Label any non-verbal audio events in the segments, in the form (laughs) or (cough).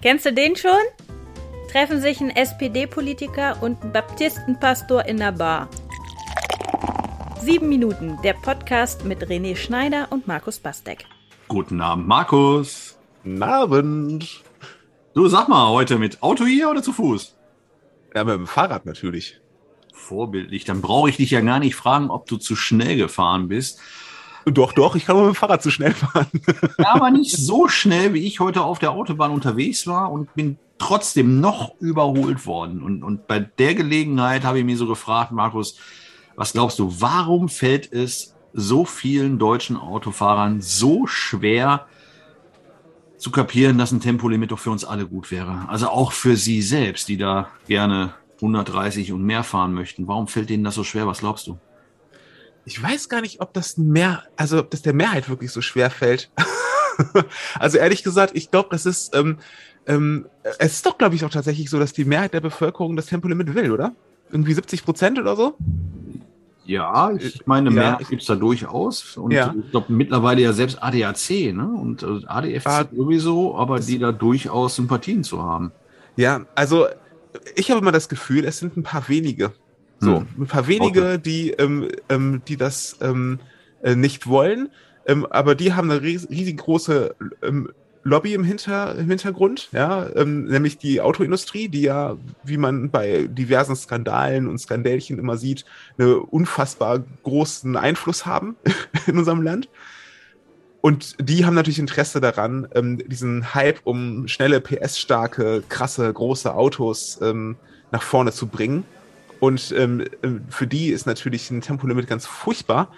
Kennst du den schon? Treffen sich ein SPD-Politiker und ein Baptistenpastor in der Bar. Sieben Minuten, der Podcast mit René Schneider und Markus Bastek. Guten Abend, Markus. Guten Abend. Du sag mal, heute mit Auto hier oder zu Fuß? Ja, mit dem Fahrrad natürlich. Vorbildlich. Dann brauche ich dich ja gar nicht fragen, ob du zu schnell gefahren bist. Doch, doch, ich kann mit dem Fahrrad zu schnell fahren. (laughs) Ja, aber nicht so schnell, wie ich heute auf der Autobahn unterwegs war und bin trotzdem noch überholt worden. Und, und bei der Gelegenheit habe ich mir so gefragt, Markus, was glaubst du, warum fällt es so vielen deutschen Autofahrern so schwer zu kapieren, dass ein Tempolimit doch für uns alle gut wäre? Also auch für sie selbst, die da gerne 130 und mehr fahren möchten. Warum fällt denen das so schwer? Was glaubst du? Ich weiß gar nicht, ob das mehr, also ob das der Mehrheit wirklich so schwer fällt. (laughs) also ehrlich gesagt, ich glaube, das ist, ähm, ähm, es ist doch, glaube ich, auch tatsächlich so, dass die Mehrheit der Bevölkerung das Tempolimit will, oder? Irgendwie 70 Prozent oder so? Ja, ich meine, mehr ja, gibt es da durchaus. Und ja. ich glaube mittlerweile ja selbst ADAC ne? und äh, ADFC ah, sowieso, aber die da durchaus Sympathien zu haben. Ja, also ich habe immer das Gefühl, es sind ein paar wenige, so, hm. ein paar wenige, okay. die, ähm, ähm, die das ähm, äh, nicht wollen, ähm, aber die haben eine ries riesengroße ähm, Lobby im, Hinter im Hintergrund, ja, ähm, nämlich die Autoindustrie, die ja, wie man bei diversen Skandalen und Skandälchen immer sieht, einen unfassbar großen Einfluss haben (laughs) in unserem Land. Und die haben natürlich Interesse daran, ähm, diesen Hype um schnelle, PS-starke, krasse, große Autos ähm, nach vorne zu bringen. Und ähm, ähm, für die ist natürlich ein Tempolimit ganz furchtbar,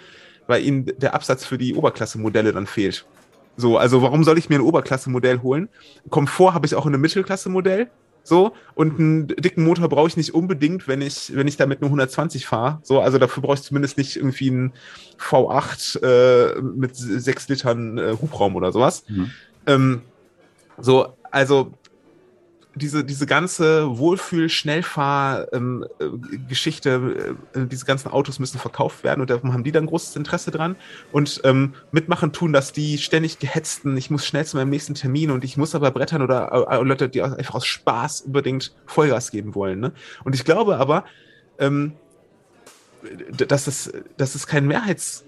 weil ihnen der Absatz für die Oberklasse-Modelle dann fehlt. So, also warum soll ich mir ein Oberklasse-Modell holen? Komfort habe ich auch in einem Mittelklasse-Modell. So, und einen dicken Motor brauche ich nicht unbedingt, wenn ich, wenn ich damit nur 120 fahre. So, also dafür brauche ich zumindest nicht irgendwie einen V8 äh, mit 6 Litern äh, Hubraum oder sowas. Mhm. Ähm, so, also diese, diese ganze Wohlfühl-Schnellfahr-Geschichte, ähm, äh, diese ganzen Autos müssen verkauft werden und darum haben die dann großes Interesse dran. Und ähm, mitmachen tun, dass die ständig gehetzten, ich muss schnell zu meinem nächsten Termin und ich muss aber brettern oder äh, Leute, die einfach aus Spaß unbedingt Vollgas geben wollen. Ne? Und ich glaube aber, ähm, dass es, dass es kein Mehrheits-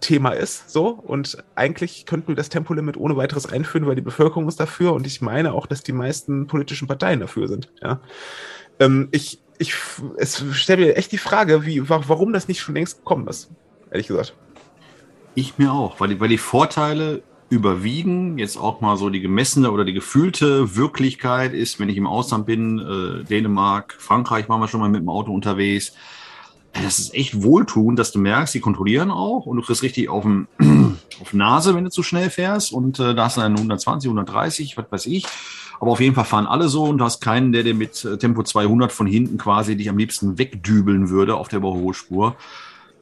Thema ist. So und eigentlich könnten wir das Tempolimit ohne weiteres einführen, weil die Bevölkerung ist dafür und ich meine auch, dass die meisten politischen Parteien dafür sind. Ja. Ähm, ich ich stelle mir echt die Frage, wie warum das nicht schon längst gekommen ist. Ehrlich gesagt. Ich mir auch, weil die, weil die Vorteile überwiegen. Jetzt auch mal so die gemessene oder die gefühlte Wirklichkeit ist, wenn ich im Ausland bin, äh, Dänemark, Frankreich waren wir schon mal mit dem Auto unterwegs das ist echt wohltuend, dass du merkst, die kontrollieren auch und du kriegst richtig auf, dem, (clears throat) auf Nase, wenn du zu schnell fährst und äh, da hast du dann 120, 130, was weiß ich. Aber auf jeden Fall fahren alle so und du hast keinen, der dir mit äh, Tempo 200 von hinten quasi dich am liebsten wegdübeln würde auf der Überholspur.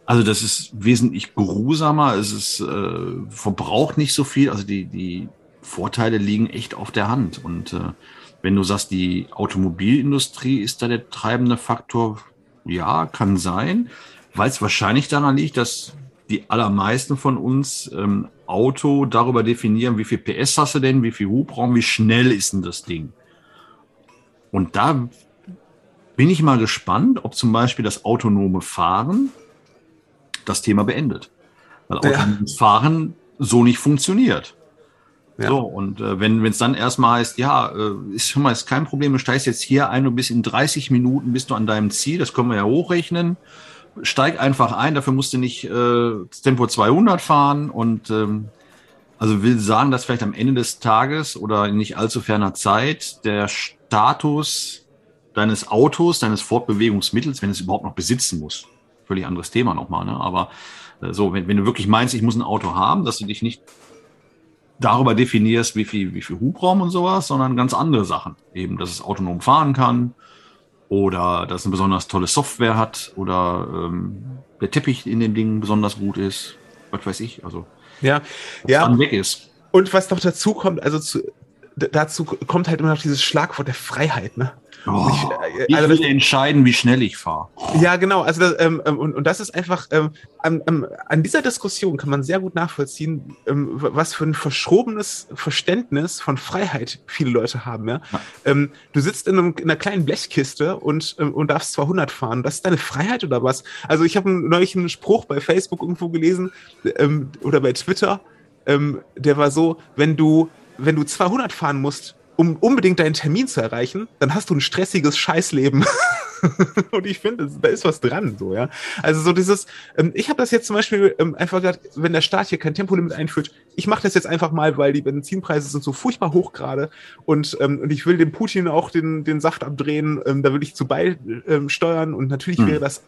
Also das ist wesentlich geruhsamer, es ist, äh, verbraucht nicht so viel, also die, die Vorteile liegen echt auf der Hand und äh, wenn du sagst, die Automobilindustrie ist da der treibende Faktor, ja, kann sein, weil es wahrscheinlich daran liegt, dass die allermeisten von uns ähm, Auto darüber definieren, wie viel PS hast du denn, wie viel Hubraum, wie schnell ist denn das Ding. Und da bin ich mal gespannt, ob zum Beispiel das autonome Fahren das Thema beendet. Weil autonomes ja. Fahren so nicht funktioniert. Ja. So, und äh, wenn es dann erstmal heißt, ja, äh, ist schon mal ist kein Problem, du steigst jetzt hier ein und bis in 30 Minuten bist du an deinem Ziel, das können wir ja hochrechnen. Steig einfach ein, dafür musst du nicht äh, Tempo 200 fahren und ähm, also will sagen, dass vielleicht am Ende des Tages oder in nicht allzu ferner Zeit der Status deines Autos, deines Fortbewegungsmittels, wenn es überhaupt noch besitzen muss, völlig anderes Thema nochmal, ne? aber äh, so, wenn, wenn du wirklich meinst, ich muss ein Auto haben, dass du dich nicht darüber definierst, wie viel, wie viel Hubraum und sowas, sondern ganz andere Sachen. Eben, dass es autonom fahren kann oder dass es eine besonders tolle Software hat oder ähm, der Teppich in dem Ding besonders gut ist. Was weiß ich, also ja, ja. weg ist. Und was noch dazu kommt, also zu, dazu kommt halt immer noch dieses Schlagwort der Freiheit, ne? Oh, ich, äh, also will entscheiden, wie schnell ich fahre. Ja, genau. Also das, ähm, ähm, und, und das ist einfach ähm, an, an dieser Diskussion kann man sehr gut nachvollziehen, ähm, was für ein verschrobenes Verständnis von Freiheit viele Leute haben. Ja? ja. Ähm, du sitzt in, einem, in, einer kleinen Blechkiste und, ähm, und darfst 200 fahren. Das ist deine Freiheit oder was? Also ich habe neulich einen Spruch bei Facebook irgendwo gelesen oder bei Twitter. der war so, wenn du wenn du 200 fahren musst, um unbedingt deinen Termin zu erreichen, dann hast du ein stressiges Scheißleben. (laughs) und ich finde, da ist was dran, so, ja. Also so dieses, ähm, ich habe das jetzt zum Beispiel ähm, einfach gesagt, wenn der Staat hier kein Tempolimit einführt, ich mache das jetzt einfach mal, weil die Benzinpreise sind so furchtbar hoch gerade und, ähm, und ich will dem Putin auch den, den Saft abdrehen, ähm, da will ich zu beisteuern und natürlich hm. wäre das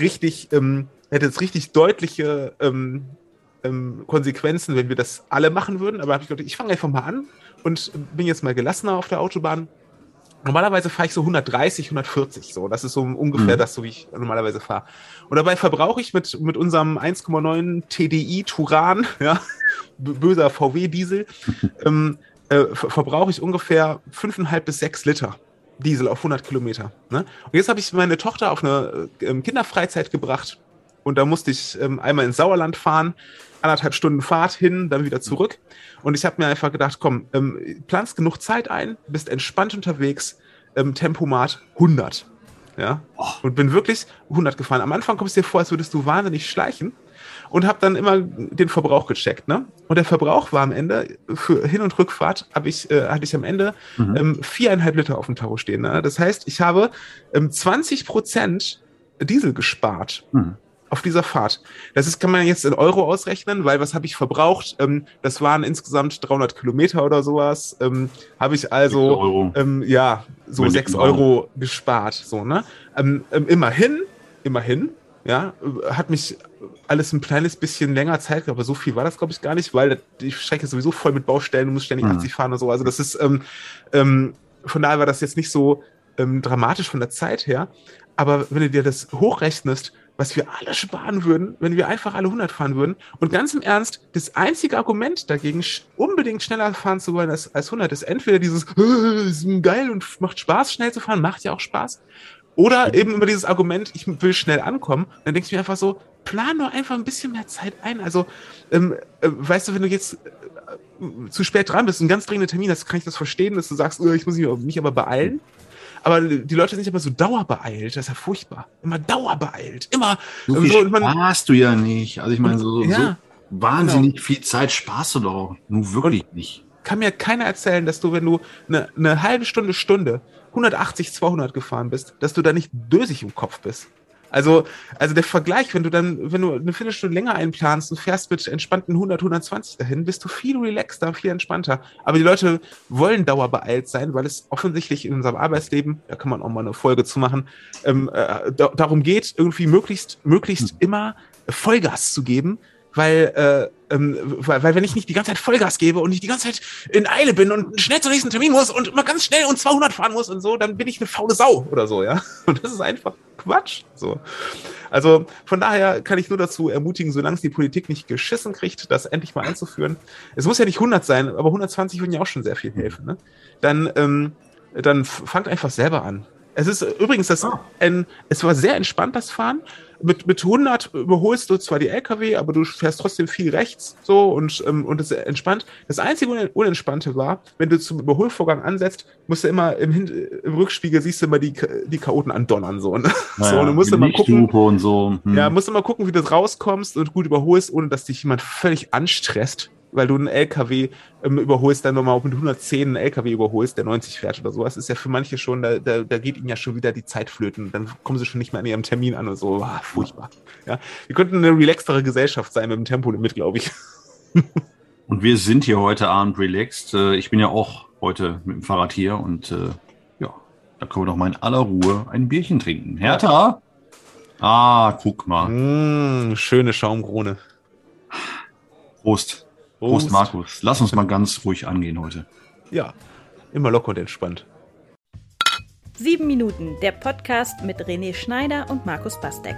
richtig, ähm, hätte es richtig deutliche ähm, Konsequenzen, wenn wir das alle machen würden. Aber habe ich gedacht, ich fange einfach mal an und bin jetzt mal gelassener auf der Autobahn. Normalerweise fahre ich so 130, 140 so. Das ist so ungefähr mhm. das, so wie ich normalerweise fahre. Und dabei verbrauche ich mit, mit unserem 1,9 TDI Turan, (laughs) ja, böser VW-Diesel, (laughs) ähm, äh, verbrauche ich ungefähr 5,5 bis 6 Liter Diesel auf 100 Kilometer. Ne? Und jetzt habe ich meine Tochter auf eine äh, Kinderfreizeit gebracht und da musste ich ähm, einmal ins Sauerland fahren anderthalb Stunden Fahrt hin, dann wieder zurück. Und ich habe mir einfach gedacht, komm, ähm, planst genug Zeit ein, bist entspannt unterwegs, ähm, Tempomat 100. Ja, oh. und bin wirklich 100 gefahren. Am Anfang kommst du dir vor, als würdest du wahnsinnig schleichen und habe dann immer den Verbrauch gecheckt. Ne? Und der Verbrauch war am Ende, für Hin- und Rückfahrt hab ich, äh, hatte ich am Ende mhm. ähm, viereinhalb Liter auf dem Tacho stehen. Ne? Das heißt, ich habe ähm, 20 Prozent Diesel gespart. Mhm auf dieser Fahrt. Das ist, kann man jetzt in Euro ausrechnen, weil was habe ich verbraucht? Ähm, das waren insgesamt 300 Kilometer oder sowas. Ähm, habe ich also, ähm, ja, so 6 Euro gespart. So, ne? Ähm, ähm, immerhin, immerhin, ja, hat mich alles ein kleines bisschen länger Zeit, aber so viel war das, glaube ich, gar nicht, weil die Strecke ist sowieso voll mit Baustellen, du musst ständig mhm. 80 fahren und so. Also das ist, ähm, ähm, von daher war das jetzt nicht so ähm, dramatisch von der Zeit her. Aber wenn du dir das hochrechnest, was wir alle sparen würden, wenn wir einfach alle 100 fahren würden. Und ganz im Ernst, das einzige Argument dagegen, unbedingt schneller fahren zu wollen als, als 100, ist entweder dieses, (laughs) ist geil und macht Spaß, schnell zu fahren, macht ja auch Spaß. Oder eben immer dieses Argument, ich will schnell ankommen. Dann denke ich mir einfach so, plan doch einfach ein bisschen mehr Zeit ein. Also, ähm, äh, weißt du, wenn du jetzt äh, zu spät dran bist, ein ganz dringender Termin hast, kann ich das verstehen, dass du sagst, oh, ich muss mich aber beeilen. Aber die Leute sind immer so dauerbeeilt. Das ist ja furchtbar. Immer dauerbeeilt. Immer. So viel so, sparst du ja nicht. Also ich meine, so, ja, so wahnsinnig genau. viel Zeit sparst du doch. Nun wirklich und nicht. Kann mir keiner erzählen, dass du, wenn du eine, eine halbe Stunde, Stunde 180, 200 gefahren bist, dass du da nicht dösig im Kopf bist. Also, also der Vergleich, wenn du dann, wenn du eine Viertelstunde länger einplanst und fährst mit entspannten 100, 120 dahin, bist du viel relaxter, viel entspannter. Aber die Leute wollen dauerbeeilt sein, weil es offensichtlich in unserem Arbeitsleben, da kann man auch mal eine Folge zu machen, ähm, äh, da, darum geht, irgendwie möglichst, möglichst hm. immer Vollgas zu geben, weil, äh, ähm, weil, weil wenn ich nicht die ganze Zeit Vollgas gebe und nicht die ganze Zeit in Eile bin und schnell zum nächsten Termin muss und immer ganz schnell und 200 fahren muss und so, dann bin ich eine faule Sau oder so, ja. (laughs) Und das ist einfach Quatsch, so. Also von daher kann ich nur dazu ermutigen, solange es die Politik nicht geschissen kriegt, das endlich mal einzuführen. Es muss ja nicht 100 sein, aber 120 würden ja auch schon sehr viel helfen, ne? Dann, ähm, dann fangt einfach selber an. Es ist übrigens das, ah. ein, es war sehr entspannt, das Fahren mit, mit 100 überholst du zwar die LKW, aber du fährst trotzdem viel rechts so und, ähm, und es ist entspannt. Das einzige Unentspannte war, wenn du zum Überholvorgang ansetzt, musst du immer im, Hin im Rückspiegel siehst du immer die, die Chaoten andonnern so. Ne? Naja, so und du musst immer gucken, und so. Hm. Ja, musst immer gucken, wie du rauskommst und gut überholst, ohne dass dich jemand völlig anstresst weil du einen LKW ähm, überholst, dann nochmal mit 110 einen LKW überholst, der 90 fährt oder sowas, ist ja für manche schon, da, da, da geht ihnen ja schon wieder die Zeit flöten. Dann kommen sie schon nicht mehr an ihrem Termin an und so. Ah, furchtbar. Ja. Wir könnten eine relaxtere Gesellschaft sein mit dem Tempolimit, glaube ich. (laughs) und wir sind hier heute Abend relaxed. Äh, ich bin ja auch heute mit dem Fahrrad hier und äh, ja, da können wir doch mal in aller Ruhe ein Bierchen trinken. Hertha? Ah, guck mal. Mm, schöne Schaumkrone. Prost. Prost, Markus. Lass uns mal ganz ruhig angehen heute. Ja, immer locker und entspannt. Sieben Minuten, der Podcast mit René Schneider und Markus Bastek.